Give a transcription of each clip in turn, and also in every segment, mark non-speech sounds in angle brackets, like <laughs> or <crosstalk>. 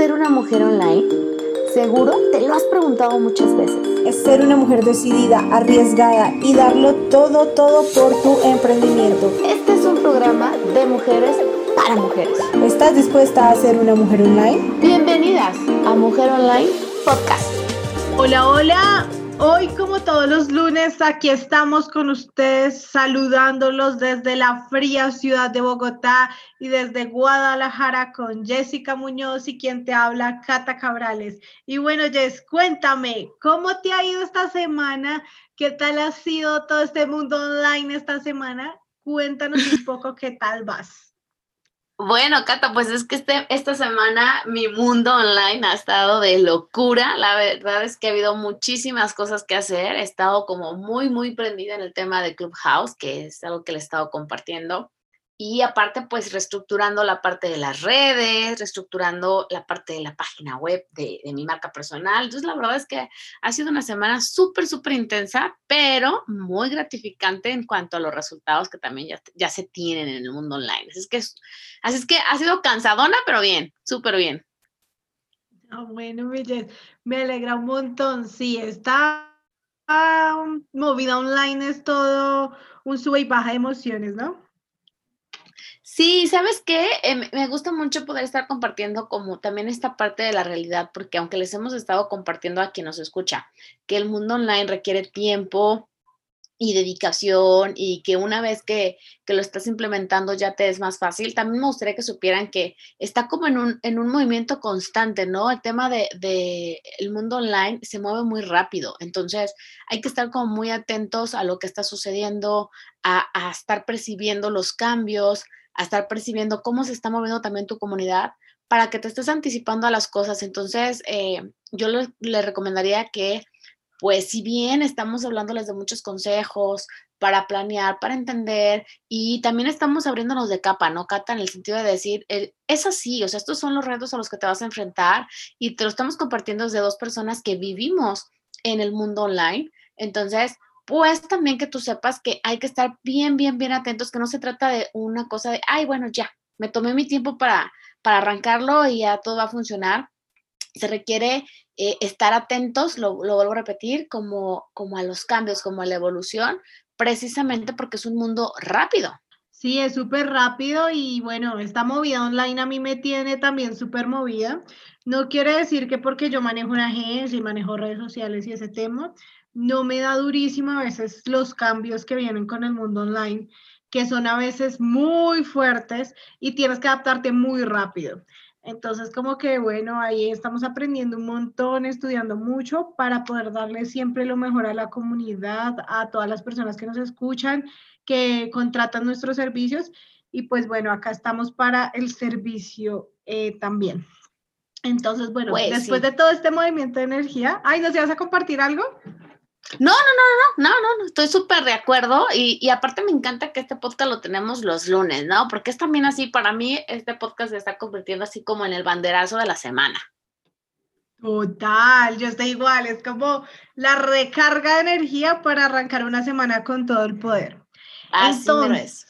ser una mujer online? Seguro te lo has preguntado muchas veces. Es ser una mujer decidida, arriesgada y darlo todo, todo por tu emprendimiento. Este es un programa de mujeres para mujeres. ¿Estás dispuesta a ser una mujer online? Bienvenidas a Mujer Online Podcast. Hola, hola. Hoy, como todos los lunes, aquí estamos con ustedes saludándolos desde la fría ciudad de Bogotá y desde Guadalajara con Jessica Muñoz y quien te habla, Cata Cabrales. Y bueno, Jess, cuéntame, ¿cómo te ha ido esta semana? ¿Qué tal ha sido todo este mundo online esta semana? Cuéntanos un <laughs> poco qué tal vas. Bueno, Cata, pues es que este, esta semana mi mundo online ha estado de locura. La verdad es que ha habido muchísimas cosas que hacer. He estado como muy, muy prendida en el tema de Clubhouse, que es algo que le he estado compartiendo. Y aparte, pues reestructurando la parte de las redes, reestructurando la parte de la página web de, mi marca personal. Entonces, la verdad es que ha sido una semana súper, súper intensa, pero muy gratificante en cuanto a los resultados que también ya, ya se tienen en el mundo online. Así es que, así es que ha sido cansadona, pero bien, súper bien. Ah, bueno, me alegra un montón. Sí, está movida online, es todo un sube y baja de emociones, ¿no? Sí, ¿sabes qué? Eh, me gusta mucho poder estar compartiendo como también esta parte de la realidad, porque aunque les hemos estado compartiendo a quien nos escucha, que el mundo online requiere tiempo y dedicación y que una vez que, que lo estás implementando ya te es más fácil, también me gustaría que supieran que está como en un, en un movimiento constante, ¿no? El tema de, de el mundo online se mueve muy rápido, entonces hay que estar como muy atentos a lo que está sucediendo, a, a estar percibiendo los cambios, a estar percibiendo cómo se está moviendo también tu comunidad para que te estés anticipando a las cosas. Entonces, eh, yo le, recomendaría que, pues, si bien estamos hablándoles de muchos consejos para planear, para entender, y también estamos abriéndonos de capa, ¿no, Cata? En el sentido de decir, es así, o sea, estos son los retos a los que te vas a enfrentar y te lo estamos compartiendo desde dos personas que vivimos en el mundo online. Entonces, pues también que tú sepas que hay que estar bien, bien, bien atentos, que no se trata de una cosa de, ay, bueno, ya, me tomé mi tiempo para, para arrancarlo y ya todo va a funcionar. Se requiere eh, estar atentos, lo, vuelvo a repetir, como, como a los cambios, como a la evolución, precisamente porque es un mundo rápido. Sí, es súper rápido y bueno, esta movida online a mí me tiene también súper movida. No quiere decir que porque yo manejo una agencia y manejo redes sociales y ese tema, no me da durísimo a veces los cambios que vienen con el mundo online, que son a veces muy fuertes y tienes que adaptarte muy rápido. Entonces, como que bueno, ahí estamos aprendiendo un montón, estudiando mucho para poder darle siempre lo mejor a la comunidad, a todas las personas que nos escuchan, que contratan nuestros servicios. Y pues bueno, acá estamos para el servicio eh, también. Entonces, bueno, pues después de todo este movimiento de energía, ay, ¿nos ibas a compartir algo? No, no, no, no, no, no, no, estoy súper de acuerdo y, y, aparte me encanta que este podcast lo tenemos los lunes, ¿no? Porque es también así, para mí este podcast se está convirtiendo así como en el banderazo de la semana. Total, yo estoy igual, es como la recarga de energía para arrancar una semana con todo el poder. Así Entonces,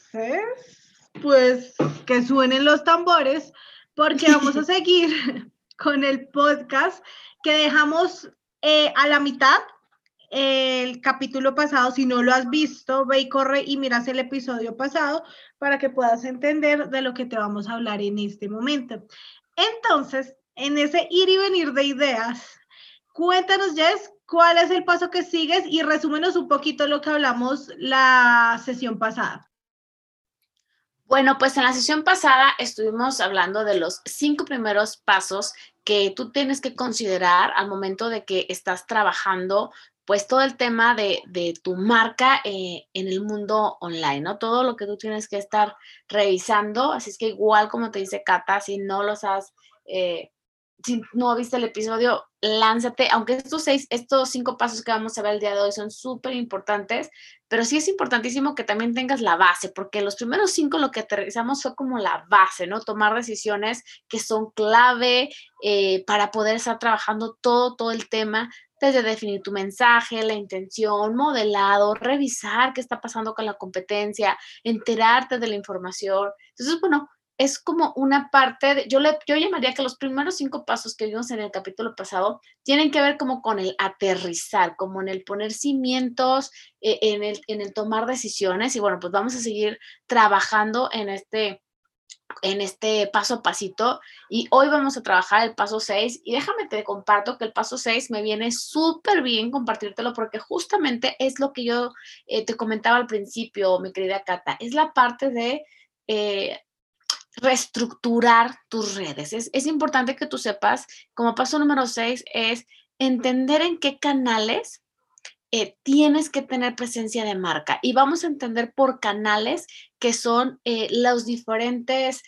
pues que suenen los tambores porque vamos a <laughs> seguir con el podcast que dejamos eh, a la mitad el capítulo pasado, si no lo has visto, ve y corre y miras el episodio pasado para que puedas entender de lo que te vamos a hablar en este momento. Entonces, en ese ir y venir de ideas, cuéntanos, Jess, cuál es el paso que sigues y resúmenos un poquito lo que hablamos la sesión pasada. Bueno, pues en la sesión pasada estuvimos hablando de los cinco primeros pasos que tú tienes que considerar al momento de que estás trabajando pues todo el tema de, tu marca eh, en el mundo online, ¿no? Todo lo que tú tienes que estar revisando, así es que igual como te dice Cata, si no los has, eh, si no viste el episodio, lánzate, aunque estos seis, estos cinco pasos que vamos a ver el día de hoy son súper importantes, pero sí es importantísimo que también tengas la base, porque los primeros cinco lo que aterrizamos fue como la base, ¿no? Tomar decisiones que son clave eh, para poder estar trabajando todo, todo el tema desde definir tu mensaje, la intención, modelado, revisar qué está pasando con la competencia, enterarte de la información. Entonces, bueno, es como una parte, de, yo, le, yo llamaría que los primeros cinco pasos que vimos en el capítulo pasado tienen que ver como con el aterrizar, como en el poner cimientos, eh, en, el, en el tomar decisiones y bueno, pues vamos a seguir trabajando en este en este paso a pasito y hoy vamos a trabajar el paso 6 y déjame te comparto que el paso 6 me viene súper bien compartírtelo porque justamente es lo que yo eh, te comentaba al principio, mi querida Cata, es la parte de eh, reestructurar tus redes. Es, es importante que tú sepas, como paso número 6, es entender en qué canales eh, tienes que tener presencia de marca y vamos a entender por canales que son eh, los diferentes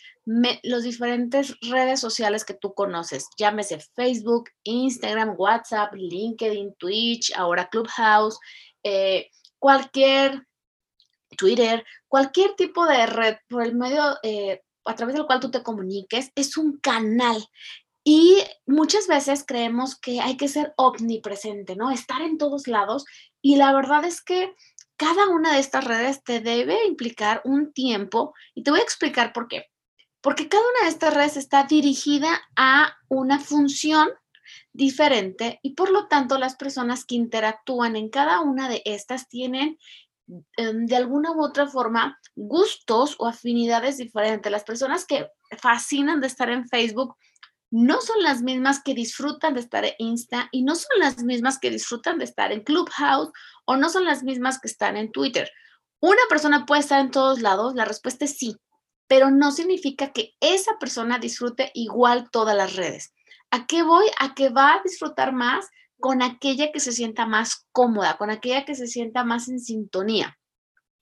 los diferentes redes sociales que tú conoces, llámese Facebook, Instagram, WhatsApp, LinkedIn, Twitch, ahora Clubhouse, eh, cualquier Twitter, cualquier tipo de red por el medio a través del cual tú te comuniques, es un canal. Y muchas veces creemos que hay que ser omnipresente, ¿no? Estar en todos lados. Y la verdad es que cada una de estas redes te debe implicar un tiempo. Y te voy a explicar por qué. Porque cada una de estas redes está dirigida a una función diferente y por lo tanto las personas que interactúan en cada una de estas tienen em, de alguna u otra forma gustos o afinidades diferentes. Las personas que fascinan de estar en Facebook no son las mismas que disfrutan de estar en Insta y no son las mismas que disfrutan de estar en Clubhouse o no son las mismas que están en Twitter. ¿Una persona puede estar en todos lados? La respuesta es sí, pero no significa que esa persona disfrute igual todas las redes. ¿A qué voy? A que va a disfrutar más con aquella que se sienta más cómoda, con aquella que se sienta más en sintonía.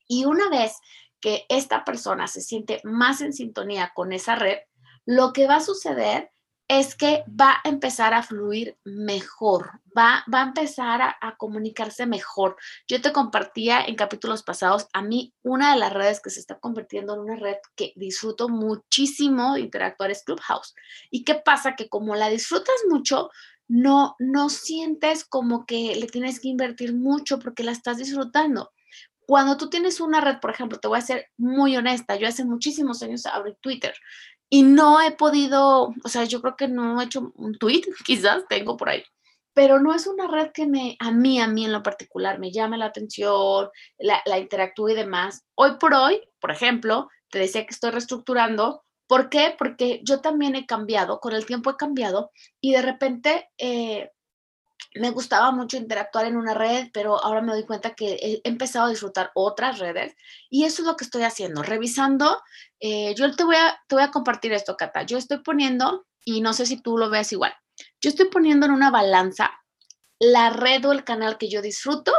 Y una vez que esta persona se siente más en sintonía con esa red, lo que va a suceder es que va a empezar a fluir mejor, va, va a empezar a, comunicarse mejor. Yo te compartía en capítulos pasados, a mí una de las redes que se está convirtiendo en una red que disfruto muchísimo de interactuar es Clubhouse. ¿Y qué pasa? Que como la disfrutas mucho, no, no sientes como que le tienes que invertir mucho porque la estás disfrutando. Cuando tú tienes una red, por ejemplo, te voy a ser muy honesta, yo hace muchísimos años abrí Twitter y no he podido, o sea, yo creo que no he hecho un tweet, <laughs> quizás tengo por ahí, pero no es una red que me, a mí, a mí en lo particular, me llame la atención, la, la interactúe y demás. Hoy por hoy, por ejemplo, te decía que estoy reestructurando. ¿Por qué? Porque yo también he cambiado, con el tiempo he cambiado y de repente eh, me gustaba mucho interactuar en una red, pero ahora me doy cuenta que he empezado a disfrutar otras redes y eso es lo que estoy haciendo, revisando. Eh, yo te voy, a, te voy a compartir esto, Cata. Yo estoy poniendo, y no sé si tú lo ves igual, yo estoy poniendo en una balanza la red o el canal que yo disfruto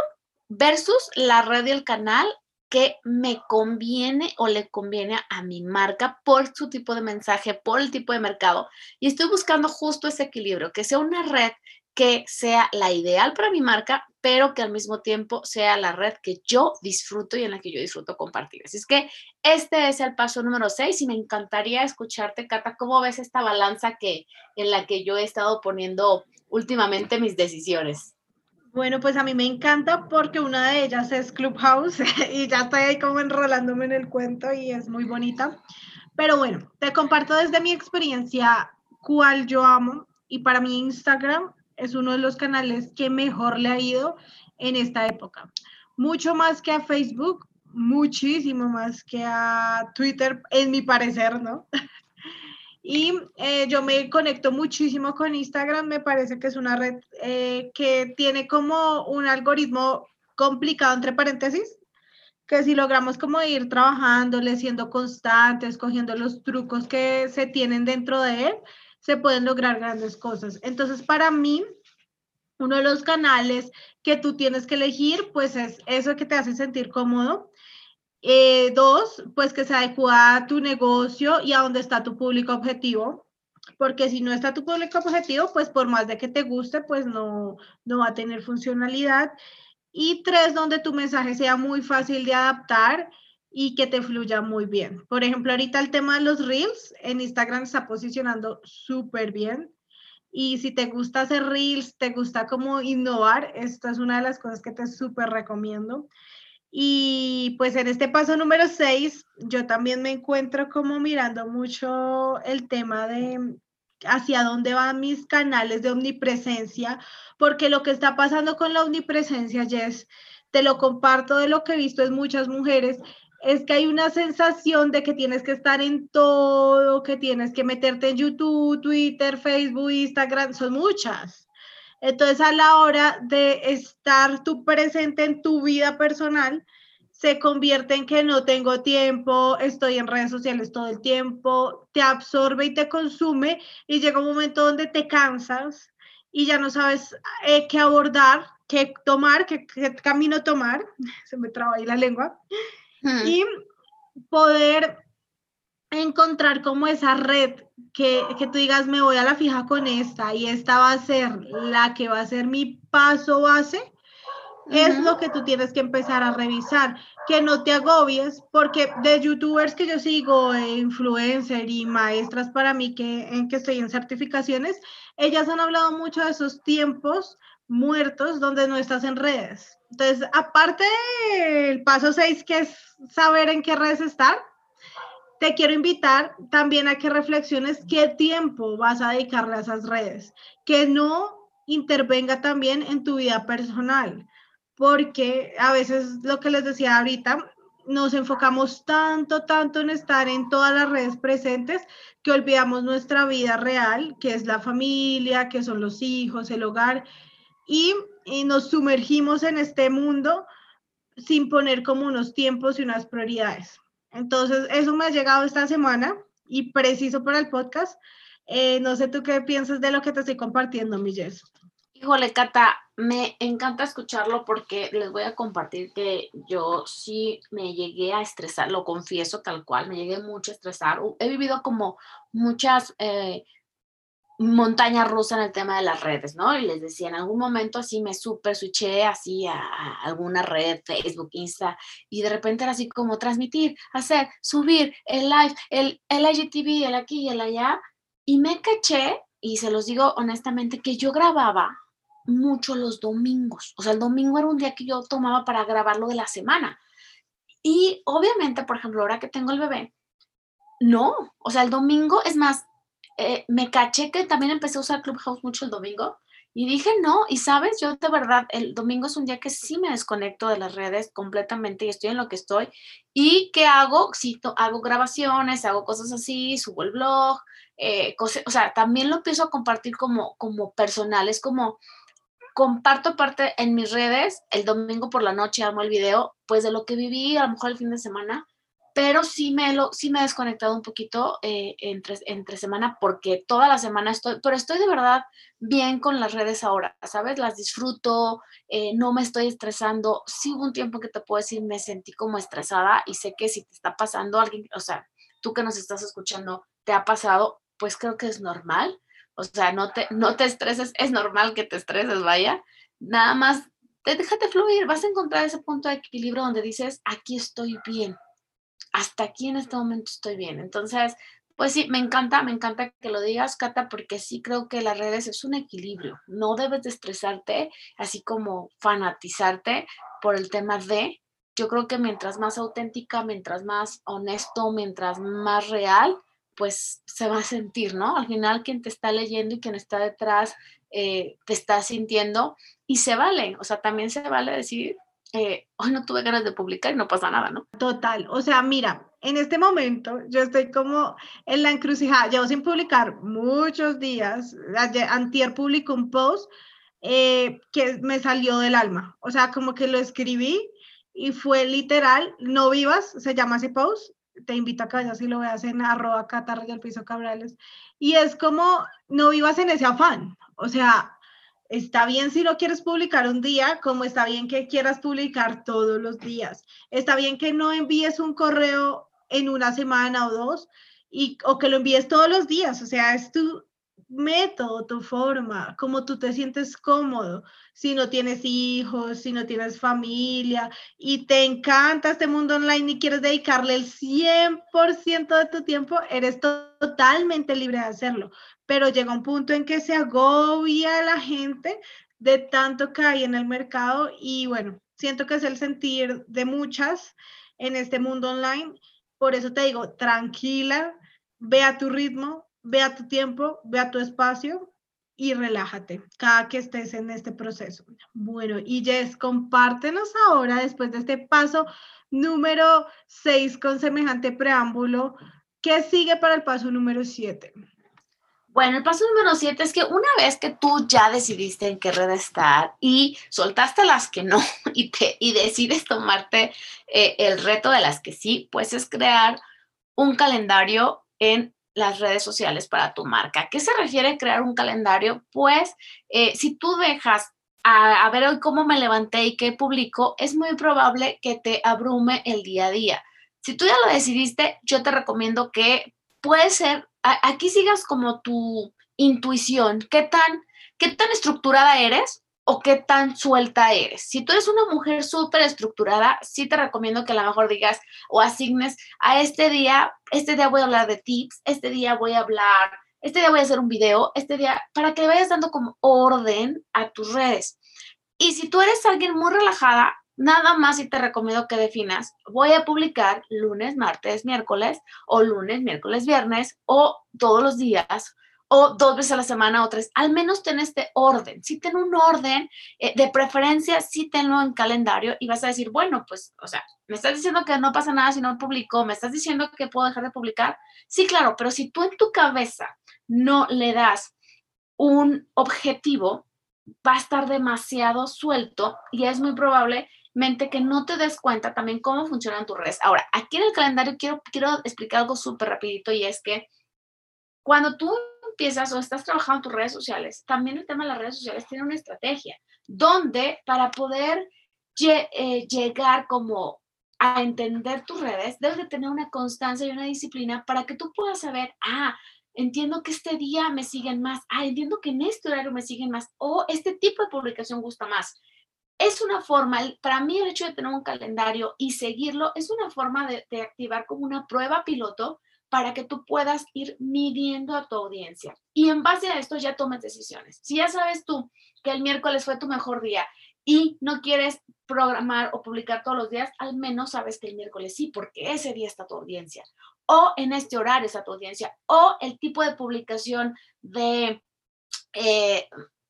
versus la red y el canal que me conviene o le conviene a mi marca por su tipo de mensaje, por el tipo de mercado. Y estoy buscando justo ese equilibrio, que sea una red que sea la ideal para mi marca, pero que al mismo tiempo sea la red que yo disfruto y en la que yo disfruto compartir. Así es que este es el paso número 6 y me encantaría escucharte, Cata, cómo ves esta balanza que, en la que yo he estado poniendo últimamente mis decisiones. Bueno, pues a mí me encanta porque una de ellas es Clubhouse <laughs> y ya estoy ahí como enrolándome en el cuento y es muy bonita. Pero bueno, te comparto desde mi experiencia cuál yo amo y para mí Instagram es uno de los canales que mejor le ha ido en esta época. Mucho más que a Facebook, muchísimo más que a Twitter, en mi parecer, ¿no? <laughs> Y eh, yo me conecto muchísimo con Instagram, me parece que es una red eh, que tiene como un algoritmo complicado, entre paréntesis, que si logramos como ir trabajándole, siendo constantes, cogiendo los trucos que se tienen dentro de él, se pueden lograr grandes cosas. Entonces, para mí, uno de los canales que tú tienes que elegir, pues es eso que te hace sentir cómodo. Eh, dos, pues que se adecua a tu negocio y a dónde está tu público objetivo. Porque si no está tu público objetivo, pues por más de que te guste, pues no, no va a tener funcionalidad. Y tres, donde tu mensaje sea muy fácil de adaptar y que te fluya muy bien. Por ejemplo, ahorita el tema de los reels en Instagram está posicionando súper bien. Y si te gusta hacer reels, te gusta como innovar, esta es una de las cosas que te súper recomiendo. Y pues en este paso número 6, yo también me encuentro como mirando mucho el tema de hacia dónde van mis canales de omnipresencia, porque lo que está pasando con la omnipresencia, Jess, te lo comparto de lo que he visto en muchas mujeres, es que hay una sensación de que tienes que estar en todo, que tienes que meterte en YouTube, Twitter, Facebook, Instagram, son muchas. Entonces, a la hora de estar tú presente en tu vida personal, se convierte en que no tengo tiempo, estoy en redes sociales todo el tiempo, te absorbe y te consume y llega un momento donde te cansas y ya no sabes eh, qué abordar, qué tomar, qué, camino tomar, <laughs> se me traba ahí la lengua, hmm. y poder encontrar como esa red que, que, tú digas, me voy a la fija con esta y esta va a ser la que va a ser mi paso base es lo que tú tienes que empezar a revisar, que no te agobies, porque de youtubers que yo sigo, e influencer y maestras para mí que, en que estoy en certificaciones, ellas han hablado mucho de esos tiempos muertos donde no estás en redes. Entonces, aparte del paso 6, que es saber en qué redes estar, te quiero invitar también a que reflexiones qué tiempo vas a dedicarle a esas redes, que no intervenga también en tu vida personal porque a veces lo que les decía ahorita, nos enfocamos tanto, tanto en estar en todas las redes presentes que olvidamos nuestra vida real, que es la familia, que son los hijos, el hogar, y, nos sumergimos en este mundo sin poner como unos tiempos y unas prioridades. Entonces, eso me ha llegado esta semana y preciso para el podcast. Eh, no sé tú qué piensas de lo que te estoy compartiendo, mi Híjole, Cata, me encanta escucharlo porque les voy a compartir que yo sí me llegué a estresar, lo confieso tal cual, me llegué mucho a estresar. He vivido como muchas eh, montañas rusas en el tema de las redes, ¿no? Y les decía, en algún momento así me super switché así a, alguna red, Facebook, Insta, y de repente era así como transmitir, hacer, subir, el live, el, el IGTV, el aquí y el allá, y me caché, y se los digo honestamente, que yo grababa mucho los domingos. O sea, el domingo era un día que yo tomaba para grabarlo de la semana. Y obviamente, por ejemplo, ahora que tengo el bebé, no. O sea, el domingo, es más, eh, me caché que también empecé a usar Clubhouse mucho el domingo. Y dije, no, y sabes, yo de verdad, el domingo es un día que sí me desconecto de las redes completamente y estoy en lo que estoy. ¿Y qué hago? Sí, hago grabaciones, hago cosas así, subo el blog, eh, o sea, también lo empiezo a compartir como, como personal, es como, comparto parte en mis redes, el domingo por la noche armo el video, pues de lo que viví a lo mejor el fin de semana, pero sí me, lo, sí me he desconectado un poquito eh, entre, entre semana porque toda la semana estoy, pero estoy de verdad bien con las redes ahora, ¿sabes? Las disfruto, eh, no me estoy estresando. Sí hubo un tiempo que te puedo decir, me sentí como estresada y sé que si te está pasando alguien, o sea, tú que nos estás escuchando, te ha pasado, pues creo que es normal o sea, no te, no te estreses, es normal que te estreses, vaya. Nada más, déjate fluir, vas a encontrar ese punto de equilibrio donde dices, aquí estoy bien, hasta aquí en este momento estoy bien. Entonces, pues sí, me encanta, me encanta que lo digas, Cata, porque sí creo que las redes es un equilibrio. No debes de estresarte, así como fanatizarte por el tema de. Yo creo que mientras más auténtica, mientras más honesto, mientras más real, pues se va a sentir, ¿no? Al final quien te está leyendo y quien está detrás eh, te está sintiendo y se vale, o sea, también se vale decir, eh, hoy no tuve ganas de publicar y no pasa nada, ¿no? Total, o sea, mira, en este momento yo estoy como en la encrucijada, llevo sin publicar muchos días, antier publicó un post eh, que me salió del alma, o sea, como que lo escribí y fue literal, no vivas, se llama ese post, te invito a que vayas y lo veas en arroba catarra del piso cabrales. Y es como, no vivas en ese afán. O sea, está bien si lo quieres publicar un día, como está bien que quieras publicar todos los días. Está bien que no envíes un correo en una semana o dos, y, o que lo envíes todos los días. O sea, es tu, método, tu forma, como tú te sientes cómodo, si no tienes hijos, si no tienes familia y te encanta este mundo online y quieres dedicarle el 100% de tu tiempo, eres totalmente libre de hacerlo. Pero llega un punto en que se agobia la gente de tanto que hay en el mercado y bueno, siento que es el sentir de muchas en este mundo online. Por eso te digo, tranquila, ve a tu ritmo, ve a tu tiempo, ve a tu espacio y relájate cada que estés en este proceso. Bueno, y Jess, compártenos ahora, después de este paso número 6 con semejante preámbulo, ¿qué sigue para el paso número 7? Bueno, el paso número 7 es que una vez que tú ya decidiste en qué red estar y soltaste las que no <laughs> y, te, y decides tomarte eh, el reto de las que sí, pues es crear un calendario en las redes sociales para tu marca. qué se refiere crear un calendario? Pues eh, si tú dejas a, a, ver hoy cómo me levanté y qué publico, es muy probable que te abrume el día a día. Si tú ya lo decidiste, yo te recomiendo que puede ser, aquí sigas como tu intuición, qué tan, qué tan estructurada eres o qué tan suelta eres. Si tú eres una mujer súper estructurada, sí te recomiendo que a lo mejor digas o asignes a este día, este día voy a hablar de tips, este día voy a hablar, este día voy a hacer un video, este día, para que le vayas dando como orden a tus redes. Y si tú eres alguien muy relajada, nada más y te recomiendo que definas, voy a publicar lunes, martes, miércoles, o lunes, miércoles, viernes, o todos los días, o dos veces a la semana o tres, al menos ten este orden. Si ten un orden, eh, de preferencia, sí tenlo en calendario y vas a decir, bueno, pues, o sea, me estás diciendo que no pasa nada si no publico, me estás diciendo que puedo dejar de publicar. Sí, claro, pero si tú en tu cabeza no le das un objetivo, va a estar demasiado suelto y es muy probablemente que no te des cuenta también cómo funcionan tus redes. Ahora, aquí en el calendario quiero, quiero explicar algo súper rapidito y es que cuando tú empiezas o estás trabajando tus redes sociales, también el tema de las redes sociales tiene una estrategia, donde para poder eh, llegar como a entender tus redes, debes de tener una constancia y una disciplina para que tú puedas saber, ah, entiendo que este día me siguen más, ah, entiendo que en este horario me siguen más, o este tipo de publicación gusta más. Es una forma, para mí el hecho de tener un calendario y seguirlo es una forma de, de activar como una prueba piloto para que tú puedas ir midiendo a tu audiencia. Y en base a esto ya tomes decisiones. Si ya sabes tú que el miércoles fue tu mejor día y no quieres programar o publicar todos los días, al menos sabes que el miércoles sí, porque ese día está tu audiencia. O en este horario está tu audiencia. O el tipo de publicación de eh,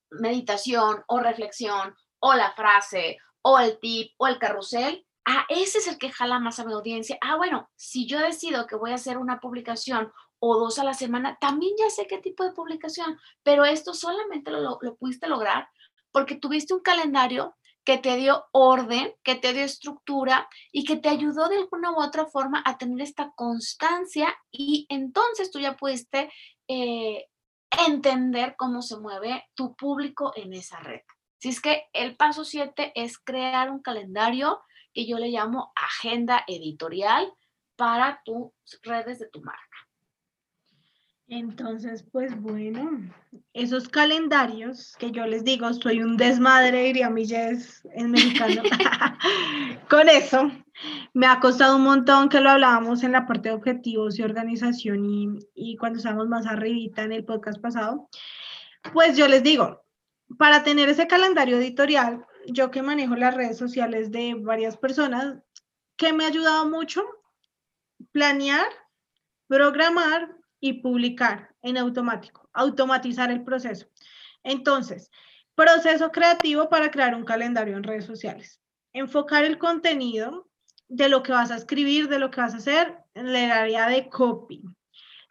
meditación o reflexión o la frase o el tip o el carrusel ah, ese es el que jala más a mi audiencia. Ah, bueno, si yo decido que voy a hacer una publicación o dos a la semana, también ya sé qué tipo de publicación, pero esto solamente lo, lo pudiste lograr porque tuviste un calendario que te dio orden, que te dio estructura y que te ayudó de alguna u otra forma a tener esta constancia y entonces tú ya pudiste eh, entender cómo se mueve tu público en esa red. Si es que el paso 7 es crear un calendario que yo le llamo agenda editorial para tus redes de tu marca. Entonces, pues bueno, esos calendarios que yo les digo, soy un desmadre, diría mi Jess en mexicano. <laughs> <laughs> Con eso, me ha costado un montón que lo hablábamos en la parte de objetivos y organización y, y cuando estábamos más arribita en el podcast pasado. Pues yo les digo, para tener ese calendario editorial, yo que manejo las redes sociales de varias personas, que me ha ayudado mucho planear, programar y publicar en automático, automatizar el proceso. Entonces, proceso creativo para crear un calendario en redes sociales. Enfocar el contenido de lo que vas a escribir, de lo que vas a hacer en el área de copy.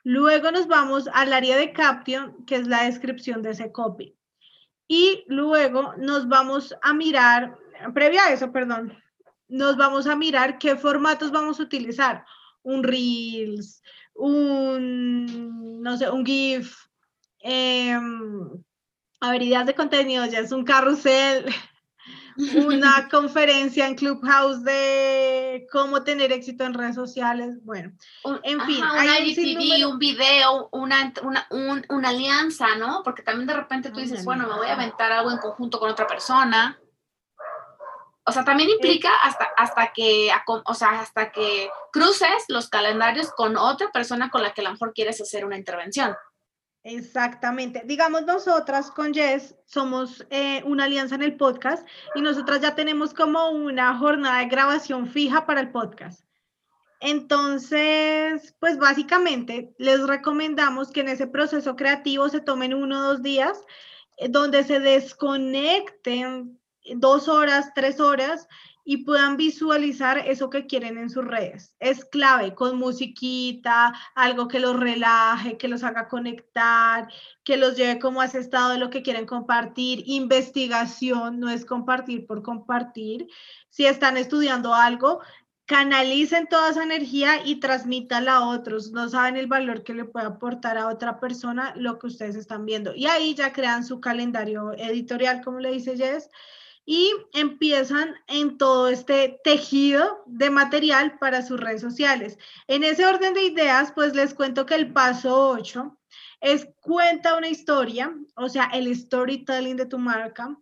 Luego nos vamos al área de caption, que es la descripción de ese copy. Y luego nos vamos a mirar, previa a eso, perdón, nos vamos a mirar qué formatos vamos a utilizar. Un Reels, un, no sé, un GIF, eh, de contenido, ya es un carrusel, una <laughs> conferencia en Clubhouse de cómo tener éxito en redes sociales. Bueno, en fin. hay un, video, una, una, alianza, ¿no? Porque también de repente tú dices, bueno, me voy a aventar algo en conjunto con otra persona. O sea, también implica hasta, hasta que, o sea, hasta que cruces los calendarios con otra persona con la que a lo mejor quieres hacer una intervención. Exactamente. Digamos, nosotras con Jess somos eh, una alianza en el podcast y nosotras ya tenemos como una jornada de grabación fija para el podcast. Entonces, pues básicamente les recomendamos que en ese proceso creativo se tomen uno o dos días eh, donde se desconecten dos horas, tres horas y puedan visualizar eso que quieren en sus redes. Es clave con musiquita, algo que los relaje, que los haga conectar, que los lleve como a ese estado de lo que quieren compartir. Investigación no es compartir por compartir. Si están estudiando algo, canalicen toda esa energía y transmítala a otros. No saben el valor que le puede aportar a otra persona lo que ustedes están viendo. Y ahí ya crean su calendario editorial, como le dice Jess y empiezan en todo este tejido de material para sus redes sociales. En ese orden de ideas, pues les cuento que el paso 8 es cuenta una historia, o sea, el storytelling de tu marca,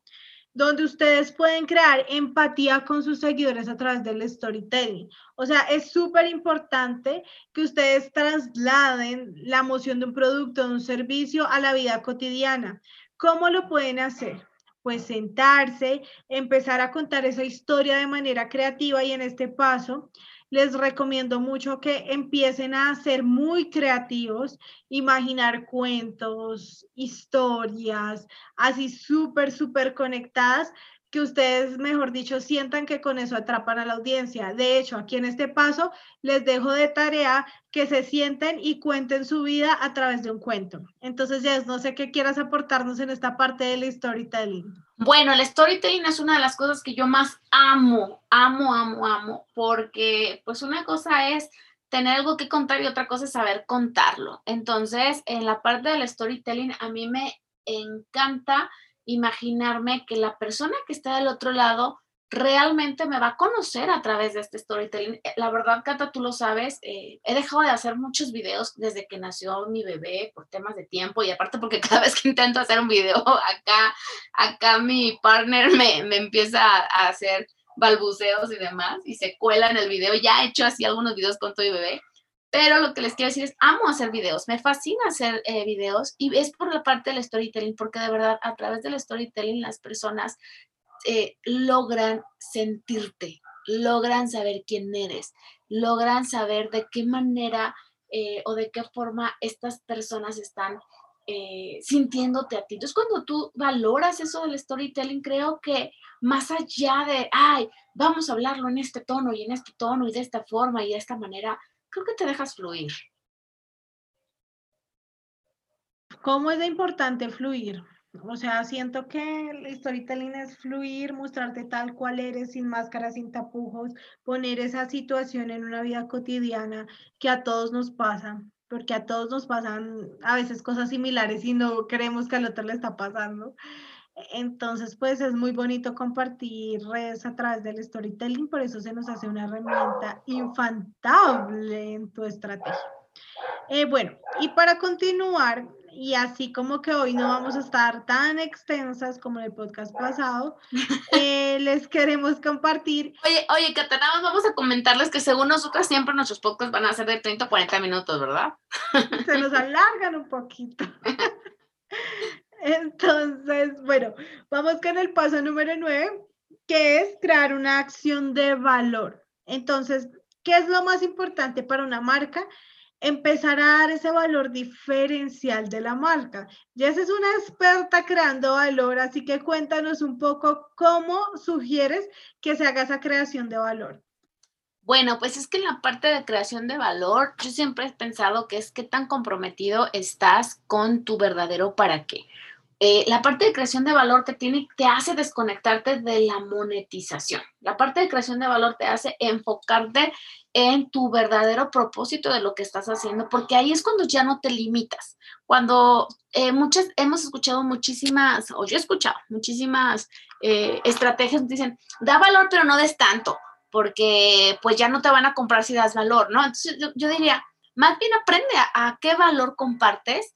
donde ustedes pueden crear empatía con sus seguidores a través del storytelling. O sea, es súper importante que ustedes trasladen la emoción de un producto, de un servicio a la vida cotidiana. ¿Cómo lo pueden hacer? Pues sentarse, empezar a contar esa historia de manera creativa y en este paso les recomiendo mucho que empiecen a ser muy creativos, imaginar cuentos, historias, así súper, súper conectadas que ustedes, mejor dicho, sientan que con eso atrapan a la audiencia. De hecho, aquí en este paso les dejo de tarea que se sienten y cuenten su vida a través de un cuento. Entonces, Jess, no sé qué quieras aportarnos en esta parte del storytelling. Bueno, el storytelling es una de las cosas que yo más amo, amo, amo, amo, porque pues una cosa es tener algo que contar y otra cosa es saber contarlo. Entonces, en la parte del storytelling, a mí me encanta imaginarme que la persona que está del otro lado realmente me va a conocer a través de este storytelling. Eh, la verdad, Cata, tú lo sabes, eh, he dejado de hacer muchos videos desde que nació mi bebé por temas de tiempo y aparte porque <laughs> cada vez que intento hacer un video, acá, acá mi partner me, me empieza a hacer balbuceos y demás y se cuela en el video. Ya he hecho así algunos videos con todo mi bebé pero lo que les quiero decir es, amo hacer videos, me fascina hacer eh, videos y es por la parte del storytelling, porque de verdad a través del storytelling las personas eh, logran sentirte, logran saber quién eres, logran saber de qué manera eh, o de qué forma estas personas están sintiéndote a ti. Entonces, cuando tú valoras eso del storytelling, creo que más allá de, ay, vamos a hablarlo en este tono y en este tono y de esta forma y de esta manera, creo que te dejas fluir. ¿Cómo es importante fluir? O sea, siento que el storytelling es fluir, mostrarte tal cual eres, sin máscaras, sin tapujos, poner esa situación en una vida cotidiana que a todos nos pasa, porque a todos nos pasan a veces cosas similares y no creemos que al otro le está pasando. Entonces, pues es muy bonito compartir redes a través del storytelling, por eso se nos hace una herramienta infantable en tu estrategia. Eh, bueno, y para continuar, y así como que hoy no vamos a estar tan extensas como en el podcast pasado, <laughs> eh, les queremos compartir. Oye, oye, Catana, vamos a comentarles que según nosotras siempre nuestros podcasts van a ser de 30 o 40 minutos, ¿verdad? Se nos alargan un poquito. <laughs> Entonces, bueno, vamos con el paso número nueve, que es crear una acción de valor. Entonces, ¿qué es lo más importante para una marca? Empezar a dar ese valor diferencial de la marca. Jess es una experta creando valor, así que cuéntanos un poco cómo sugieres que se haga esa creación de valor. Bueno, pues es que en la parte de creación de valor, yo siempre he pensado que es qué tan comprometido estás con tu verdadero para qué. Eh, la parte de creación de valor te, tiene, te hace desconectarte de la monetización. La parte de creación de valor te hace enfocarte en tu verdadero propósito de lo que estás haciendo, porque ahí es cuando ya no te limitas. Cuando eh, muchas, hemos escuchado muchísimas, o yo he escuchado muchísimas eh, estrategias, dicen, da valor, pero no des tanto, porque pues ya no te van a comprar si das valor, ¿no? Entonces yo, diría, más bien aprende a qué valor compartes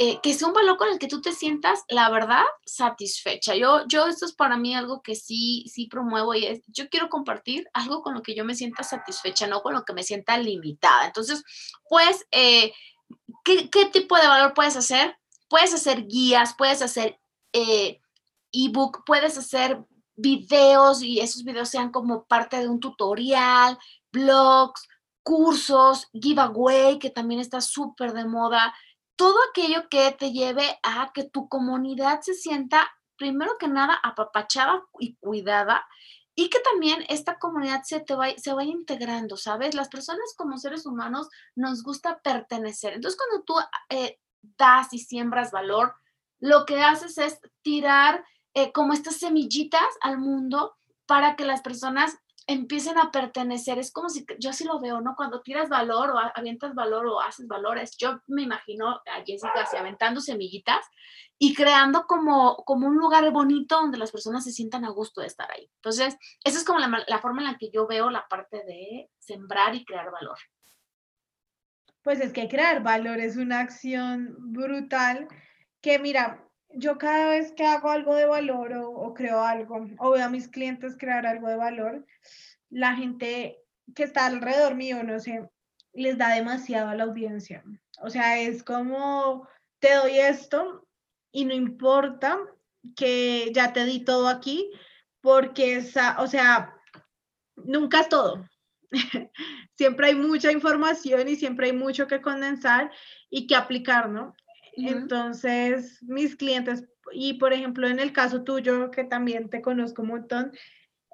eh, que sea un valor con el que tú te sientas, la verdad, satisfecha. Yo, yo, esto es para mí algo que sí, sí promuevo y es, yo quiero compartir algo con lo que yo me sienta satisfecha, no con lo que me sienta limitada. Entonces, pues, eh, ¿qué, ¿qué tipo de valor puedes hacer? puedes hacer guías, puedes hacer eh, ebook, puedes hacer videos y esos videos sean como parte de un tutorial, blogs, cursos, giveaway, que también está súper de moda. Todo aquello que te lleve a que tu comunidad se sienta, primero que nada, apapachada y cuidada y que también esta comunidad se, te vaya, se vaya integrando, ¿sabes? Las personas como seres humanos nos gusta pertenecer. Entonces, cuando tú eh, das y siembras valor, lo que haces es tirar eh, como estas semillitas al mundo para que las personas empiecen a pertenecer. Es como si yo así lo veo, ¿no? Cuando tiras valor o avientas valor o haces valores, yo me imagino a Jessica así aventando semillitas y creando como, como un lugar bonito donde las personas se sientan a gusto de estar ahí. Entonces, esa es como la, la forma en la que yo veo la parte de sembrar y crear valor. Pues es que crear valor es una acción brutal que mira, yo cada vez que hago algo de valor o, creo algo o veo a mis clientes crear algo de valor, la gente que está alrededor mío, no sé, les da demasiado a la audiencia. O sea, es como, te doy esto y no importa que ya te di todo aquí, porque, esa, o sea, nunca es todo. <laughs> siempre hay mucha información y siempre hay mucho que condensar y que aplicar, ¿no? Entonces, mis clientes, y por ejemplo, en el caso tuyo, que también te conozco un montón,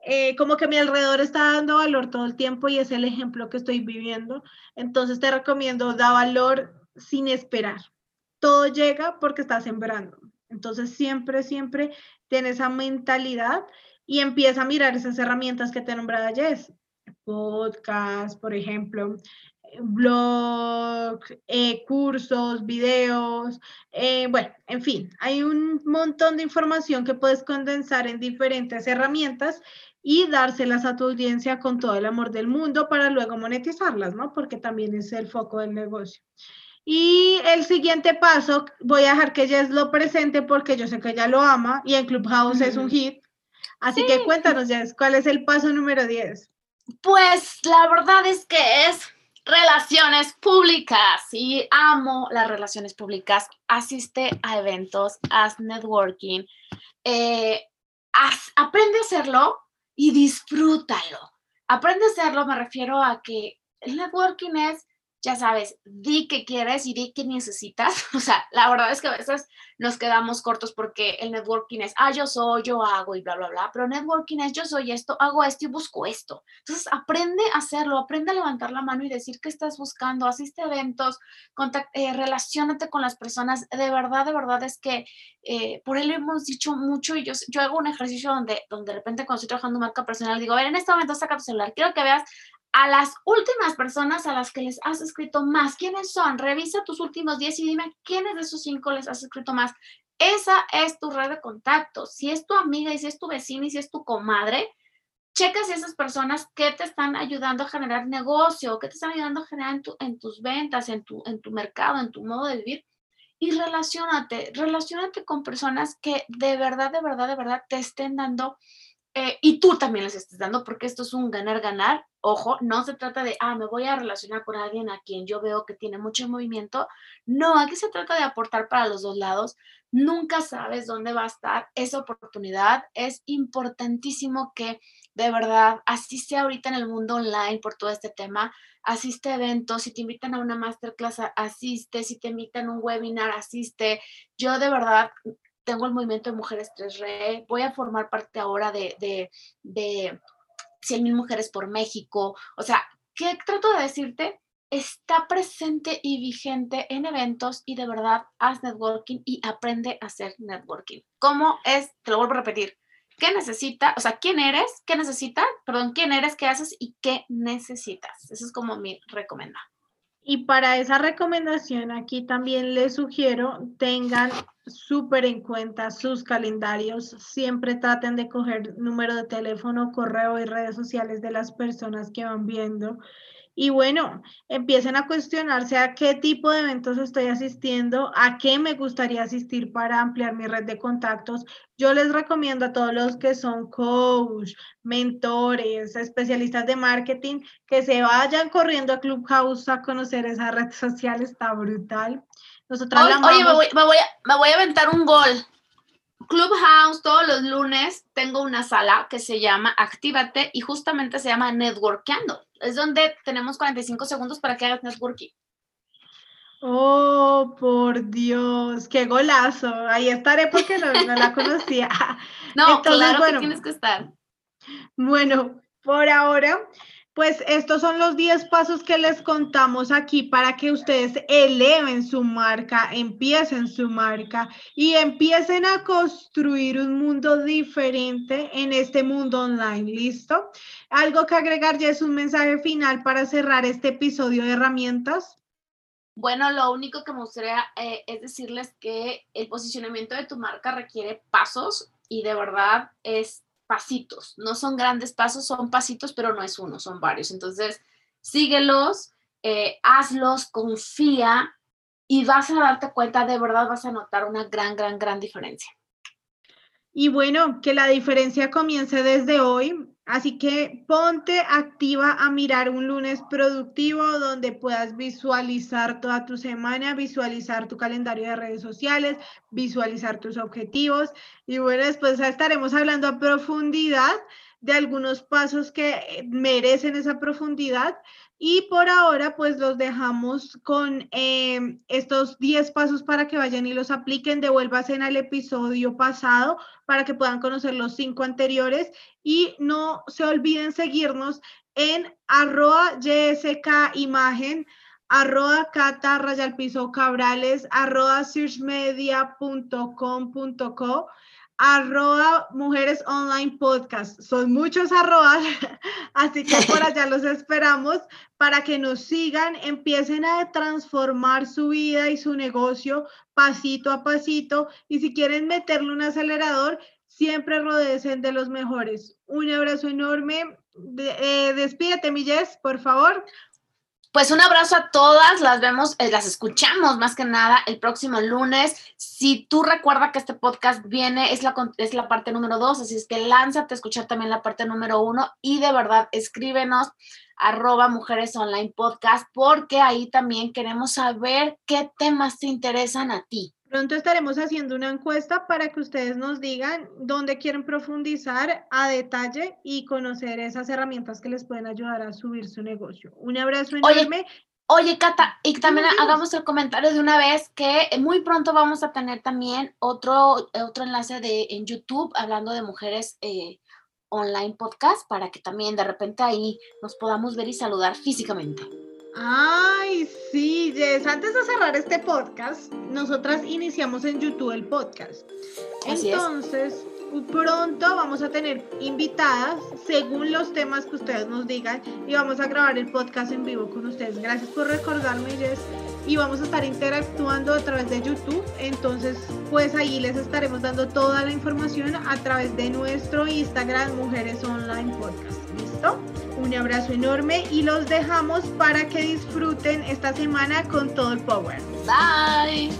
eh, como que mi alrededor está dando valor todo el tiempo y es el ejemplo que estoy viviendo. Entonces, te recomiendo, da valor sin esperar. Todo llega porque estás sembrando. Entonces, siempre, siempre tienes esa mentalidad y empieza a mirar esas herramientas que te nombraba Jess. Podcast, por ejemplo, blog, eh, cursos, videos, eh, bueno, en fin, hay un montón de información que puedes condensar en diferentes herramientas y dárselas a tu audiencia con todo el amor del mundo para luego monetizarlas, ¿no? Porque también es el foco del negocio. Y el siguiente paso, voy a dejar que Jess lo presente porque yo sé que ella lo ama y en Clubhouse es un hit. Así que cuéntanos, Jess, ¿cuál es el paso número 10? Pues la verdad es que es relaciones públicas y amo las relaciones públicas. Asiste a eventos, haz networking, eh, aprende a hacerlo y disfrútalo. Aprende a hacerlo, me refiero a que el networking es ya sabes, di que quieres y di que necesitas. <laughs> O sea, la verdad es que a veces nos quedamos cortos porque el networking es, ah, yo soy, yo hago y bla, bla, bla. Pero networking es, yo soy esto, hago esto y busco esto. Entonces, aprende a hacerlo, aprende a levantar la mano y decir qué estás buscando, asiste a eventos, eh, relacionate con las personas. De verdad, de verdad es que eh, por él hemos dicho mucho y yo, yo hago un ejercicio donde, donde de repente cuando estoy trabajando marca personal digo, a ver, en este momento saca tu celular, quiero que veas a las últimas personas a las que les has escrito más. ¿Quiénes son? Revisa tus últimos 10 y dime quiénes de esos cinco les has escrito más. Esa es tu red de contactos. Si es tu amiga y si es tu vecina y si es tu comadre, checa si esas personas que te están ayudando a generar negocio, que te están ayudando a generar en, tus ventas, en tu, en tu mercado, en tu modo de vivir. Y relacionate, relacionate con personas que de verdad, de verdad, de verdad te estén dando eh, y tú también les estés dando, porque esto es un ganar-ganar. Ojo, no se trata de, ah, me voy a relacionar con alguien a quien yo veo que tiene mucho movimiento. No, aquí se trata de aportar para los dos lados. Nunca sabes dónde va a estar esa oportunidad. Es importantísimo que de verdad, así sea ahorita en el mundo online por todo este tema, asiste a eventos, si te invitan a una masterclass, asiste, si te invitan a un webinar, asiste. Yo de verdad tengo el movimiento de Mujeres 3R, voy a formar parte ahora de, de, de 100 mil mujeres por México. O sea, ¿qué trato de decirte? Está presente y vigente en eventos y de verdad haz networking y aprende a hacer networking. ¿Cómo es? Te lo vuelvo a repetir. ¿Qué necesitas? O sea, ¿quién eres? ¿Qué necesitas? Perdón, ¿quién eres? ¿Qué haces? ¿Y qué necesitas? Eso es como mi recomendación. Y para esa recomendación aquí también les sugiero tengan súper en cuenta sus calendarios. Siempre traten de coger número de teléfono, correo y redes sociales de las personas que van viendo y bueno, empiecen a cuestionarse a qué tipo de eventos estoy asistiendo, a qué me gustaría asistir para ampliar mi red de contactos. Yo les recomiendo a todos los que son coach, mentores, especialistas de marketing, que se vayan corriendo a Clubhouse a conocer esa red <laughs> social, está brutal. Nosotras Oye, oye, me, amamos. voy, me voy a, me voy a aventar un gol. Clubhouse, todos los lunes tengo una sala que se llama Actívate y justamente se llama Networkeando. Es donde tenemos 45 segundos para que hagas networking. Oh, por Dios, qué golazo. Ahí estaré porque no, no la conocía. <laughs> No, Entonces, claro bueno. que tienes que estar. Bueno, por ahora, pues estos son los 10 pasos que les contamos aquí para que ustedes eleven su marca, empiecen su marca y empiecen a construir un mundo diferente en este mundo online. ¿Listo? Algo que agregar ya es un mensaje final para cerrar este episodio de herramientas. Bueno, lo único que me gustaría eh, es decirles que el posicionamiento de tu marca requiere pasos y de verdad es pasitos. No son grandes pasos, son pasitos, pero no es uno, son varios. Entonces, síguelos, eh, hazlos, confía y vas a darte cuenta, de verdad vas a notar una gran, gran, gran diferencia. Y bueno, que la diferencia comience desde hoy. Así que ponte activa a mirar un lunes productivo donde puedas visualizar toda tu semana, visualizar tu calendario de redes sociales, visualizar tus objetivos. Y bueno, después estaremos hablando a profundidad de algunos pasos que merecen esa profundidad. Y por ahora, pues los dejamos con eh, estos 10 pasos para que vayan y los apliquen. Devuélvase el episodio pasado para que puedan conocer los cinco anteriores. Y no se olviden seguirnos en arroba JSK imagen, arroba cata rayal piso cabrales, arroba searchmedia.com.co arroba mujeres online podcast. Son muchos arrobas, <laughs> así que por allá los esperamos para que nos sigan, empiecen a transformar su vida y su negocio pasito a pasito. Y si quieren meterle un acelerador, siempre rodecen de los mejores. Un abrazo enorme. Eh, despídete, mi Jess, por favor. Pues un abrazo a todas, las vemos, eh, las escuchamos más que nada el próximo lunes. Si tú recuerda que este podcast viene, es la, es la parte número dos, así es que lánzate a escuchar también la parte número uno y de verdad escríbenos arroba mujeres online podcast porque ahí también queremos saber qué temas te interesan a ti. Pronto estaremos haciendo una encuesta para que ustedes nos digan dónde quieren profundizar a detalle y conocer esas herramientas que les pueden ayudar a subir su negocio. Un abrazo enorme. Oye, oye Cata, y también hagamos el comentario de una vez que muy pronto vamos a tener también otro, otro enlace de, en YouTube hablando de mujeres eh, online podcast para que también de repente ahí nos podamos ver y saludar físicamente. Ay, Jess. Antes de cerrar este podcast, nosotras iniciamos en YouTube el podcast. Así Entonces, es. pronto vamos a tener invitadas según los temas que ustedes nos digan y vamos a grabar el podcast en vivo con ustedes. Gracias por recordarme, Jess. Y vamos a estar interactuando a través de YouTube. Entonces, pues ahí les estaremos dando toda la información a través de nuestro Instagram Mujeres Online Podcast. ¿Listo? Un abrazo enorme y los dejamos para que disfruten esta semana con todo el power. Bye.